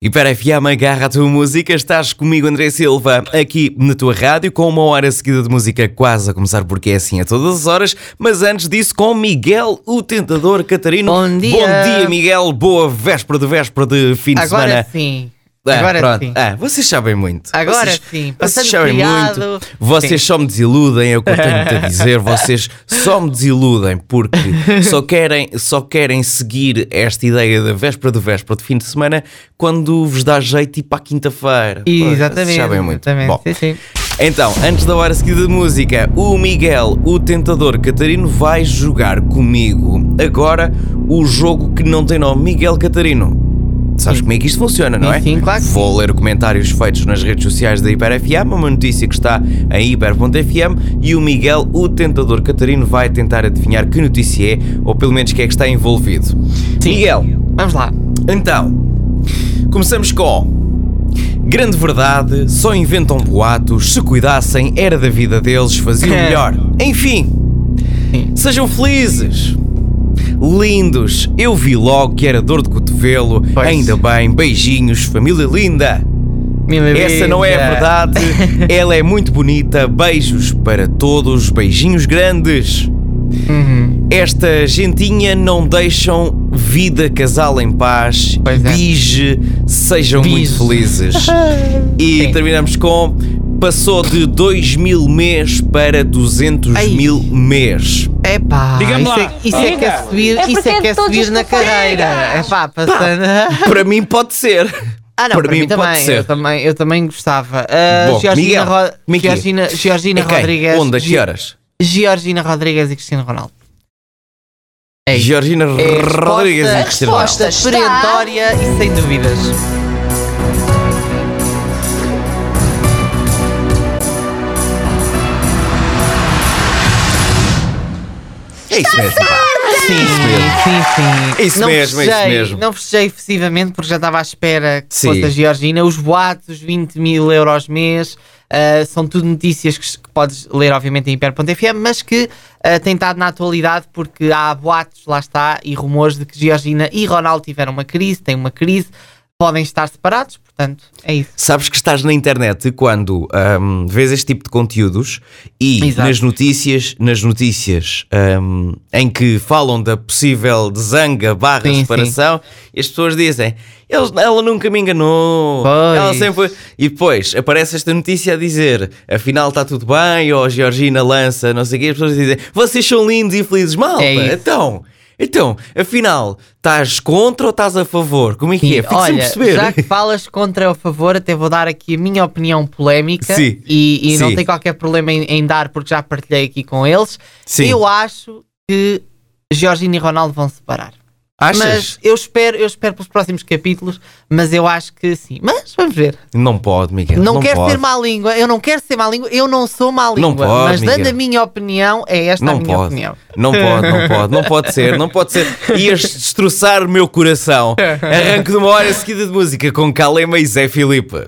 Hiper FM, agarra a tua música, estás comigo André Silva, aqui na tua rádio, com uma hora seguida de música quase a começar, porque é assim a todas as horas, mas antes disso com Miguel, o tentador Catarino. Bom dia. Bom dia, Miguel, boa véspera de véspera de fim de Agora semana. sim. Ah, Agora pronto. sim. Ah, vocês sabem muito. Agora vocês, sim. Vocês Passando sabem feriado. muito. Vocês Sim. só me desiludem, é o que eu tenho-te a dizer. Vocês só me desiludem porque só querem, só querem seguir esta ideia da véspera de véspera de fim de semana quando vos dá jeito ir para a quinta-feira. Pois, vocês Exatamente. sabem muito. exatamente. Bom, Sim, sim. então, antes da hora seguida de música, o Miguel, o tentador Catarino, vai jogar comigo agora o jogo que não tem nome. Miguel Catarino. Sabes como é que isto funciona, não é? Sim, claro Vou ler comentários feitos nas redes sociais da Hiper FM, uma notícia que está em hiper.fm e o Miguel, o tentador Catarino, vai tentar adivinhar que notícia é, ou pelo menos que é que está envolvido. Sim. Miguel, Vamos lá. então, começamos com. Grande verdade, só inventam boatos, se cuidassem era da vida deles, faziam melhor. Enfim, sejam felizes. Lindos, eu vi logo que era dor de cotovelo, Pois. ainda bem, beijinhos, família linda. Essa não é a verdade, ela é muito bonita, beijos para todos, beijinhos grandes. Uhum. Esta gentinha não deixam vida casal em paz. Pois é. Bige, sejam Bige. muito felizes. E Sim. terminamos com passou de 2 mil mês para 200 Ai. mil mês. Epá, isso, lá. é, isso é que é subir, É isso é é que é todos subir na carreira. Epá, passando. Para mim pode ser. Ah, não, para, mim, pode também, ser. eu também. Eu também gostava. Ah, Bom, Georgina, Miguel, Ro- Miki. Georgina, Georgina É? Rodrigues. Onde? A que horas? Georgina Rodrigues e Cristiano Ronaldo. É. Georgina É Rodrigues e Cristiano a Ronaldo. resposta perentória e sem dúvidas. É isso mesmo. Sim, sim, sim. Isso não mesmo, é isso festejei- mesmo. Não festejei excessivamente porque já estava à espera que Sim. fosse a Georgina. Os boatos, os 20 mil euros mês, ah, são tudo notícias que, que podes ler, obviamente, em hiper.fm, mas que ah, têm estado na atualidade porque há boatos, lá está, e rumores de que Georgina e Ronaldo tiveram uma crise, têm uma crise, podem estar separados, portanto, é isso. Sabes que estás na internet quando ahm, vês este tipo de conteúdos e Exato. nas notícias, nas notícias ahm, em que falam da possível zanga barra Sim, separação, e as pessoas dizem "Eles- ela nunca me enganou, Pois. ela sempre. E depois aparece esta notícia a dizer afinal está tudo bem, ou a Georgina lança, não sei o quê, as pessoas dizem vocês são lindos e felizes, malta, É então. Então, afinal, estás contra ou estás a favor? Como é que é? Fico sem Olha, perceber. já que falas contra ou a favor, até vou dar aqui a minha opinião polémica Sim, e, e não sim. tem qualquer problema em, em dar porque já partilhei aqui com eles. Sim. Eu acho que Georgina e Ronaldo vão separar. Achas? Mas eu espero, eu espero pelos próximos capítulos, mas eu acho que sim. Mas vamos ver. Não pode, Miguel. Não, Não, quero pode. ser má língua, eu não quero ser má língua, eu não sou má língua, Não pode, mas dando Miguel. a minha opinião, é esta Não a minha pode. opinião. Não pode, não pode, não pode ser, não pode ser. Ias destroçar o meu coração. Arranco de uma hora seguida de música com Calema e Zé Filipe.